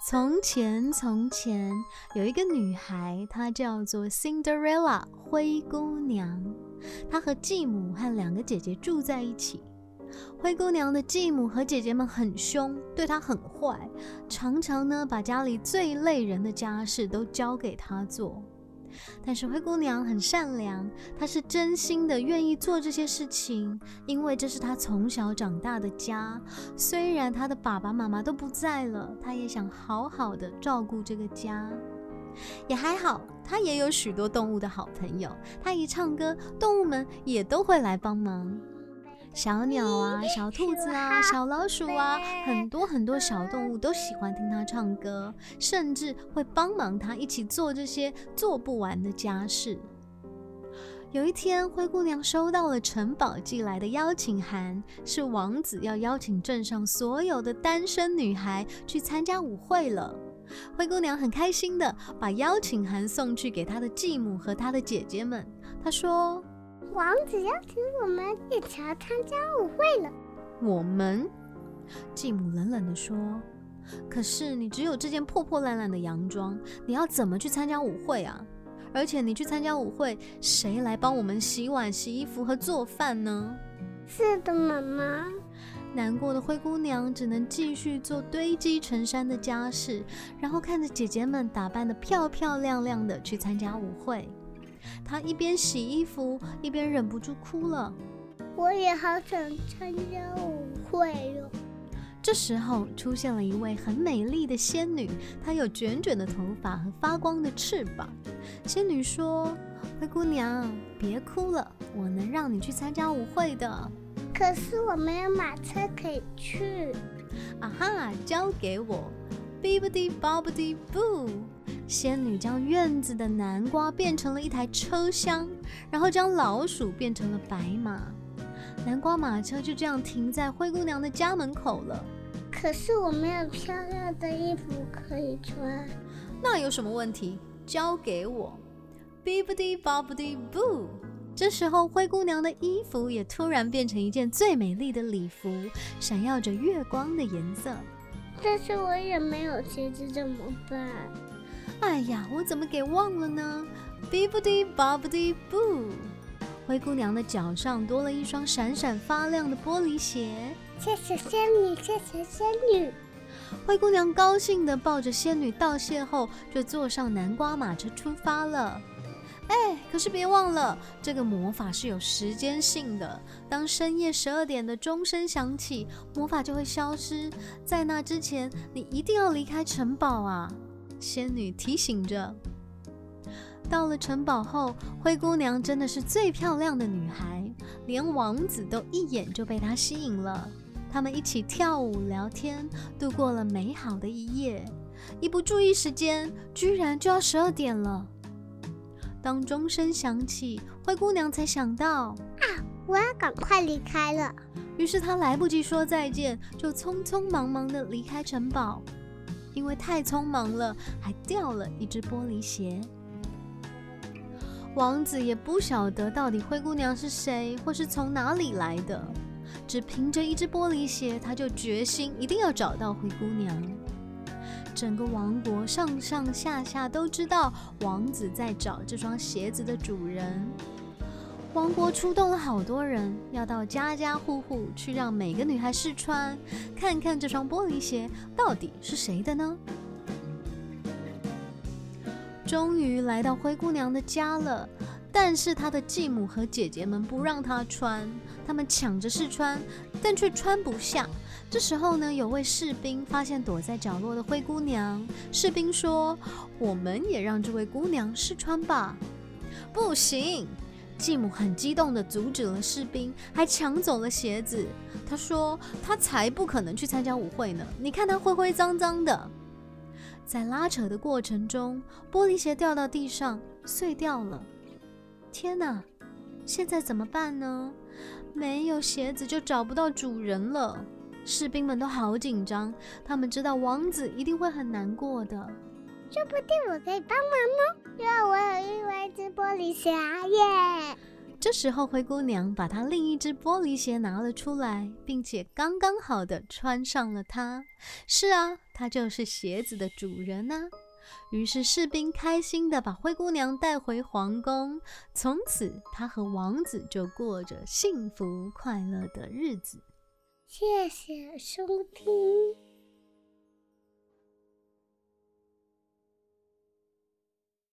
从前，从前有一个女孩，她叫做 Cinderella 灰姑娘。她和继母和两个姐姐住在一起。灰姑娘的继母和姐姐们很凶，对她很坏，常常呢把家里最累人的家事都交给她做。但是灰姑娘很善良，她是真心的愿意做这些事情，因为这是她从小长大的家。虽然她的爸爸妈妈都不在了，她也想好好的照顾这个家。也还好，她也有许多动物的好朋友，她一唱歌，动物们也都会来帮忙。小鸟啊，小兔子啊，小老鼠啊，很多很多小动物都喜欢听它唱歌，甚至会帮忙它一起做这些做不完的家事。有一天，灰姑娘收到了城堡寄来的邀请函，是王子要邀请镇上所有的单身女孩去参加舞会了。灰姑娘很开心的把邀请函送去给她的继母和她的姐姐们，她说。王子邀请我们一起来参加舞会了。我们，继母冷冷地说：“可是你只有这件破破烂烂的洋装，你要怎么去参加舞会啊？而且你去参加舞会，谁来帮我们洗碗、洗衣服和做饭呢？”是的，妈妈。难过的灰姑娘只能继续做堆积成山的家事，然后看着姐姐们打扮得漂漂亮亮的去参加舞会。她一边洗衣服，一边忍不住哭了。我也好想参加舞会哟。这时候出现了一位很美丽的仙女，她有卷卷的头发和发光的翅膀。仙女说：“灰姑娘，别哭了，我能让你去参加舞会的。可是我没有马车可以去。”啊哈，交给我，Bibbidi Bobbidi Boo。仙女将院子的南瓜变成了一台车厢，然后将老鼠变成了白马。南瓜马车就这样停在灰姑娘的家门口了。可是我没有漂亮的衣服可以穿。那有什么问题？交给我。Bibbidi Bobbidi Boo。这时候，灰姑娘的衣服也突然变成一件最美丽的礼服，闪耀着月光的颜色。但是我也没有鞋子，怎么办？哎呀，我怎么给忘了呢？Bibbidi Bobbidi Boo，灰姑娘的脚上多了一双闪闪发亮的玻璃鞋。谢谢仙女，谢谢仙女。灰姑娘高兴地抱着仙女道谢后，就坐上南瓜马车出发了。哎，可是别忘了，这个魔法是有时间性的。当深夜十二点的钟声响起，魔法就会消失。在那之前，你一定要离开城堡啊！仙女提醒着。到了城堡后，灰姑娘真的是最漂亮的女孩，连王子都一眼就被她吸引了。他们一起跳舞聊天，度过了美好的一夜。一不注意时间，居然就要十二点了。当钟声响起，灰姑娘才想到啊，我要赶快离开了。于是她来不及说再见，就匆匆忙忙的离开城堡。因为太匆忙了，还掉了一只玻璃鞋。王子也不晓得到底灰姑娘是谁，或是从哪里来的，只凭着一只玻璃鞋，他就决心一定要找到灰姑娘。整个王国上上下下都知道王子在找这双鞋子的主人。王国出动了好多人，要到家家户户去让每个女孩试穿，看看这双玻璃鞋到底是谁的呢？终于来到灰姑娘的家了，但是她的继母和姐姐们不让她穿，他们抢着试穿，但却穿不下。这时候呢，有位士兵发现躲在角落的灰姑娘，士兵说：“我们也让这位姑娘试穿吧。”不行。继母很激动地阻止了士兵，还抢走了鞋子。他说：“他才不可能去参加舞会呢！你看他灰灰脏脏的。”在拉扯的过程中，玻璃鞋掉到地上碎掉了。天哪！现在怎么办呢？没有鞋子就找不到主人了。士兵们都好紧张，他们知道王子一定会很难过的。说不定我可以帮忙呢，因为我有另外一只玻璃鞋耶！这时候，灰姑娘把她另一只玻璃鞋拿了出来，并且刚刚好的穿上了它。是啊，它就是鞋子的主人呢。于是士兵开心的把灰姑娘带回皇宫，从此她和王子就过着幸福快乐的日子。谢谢收听。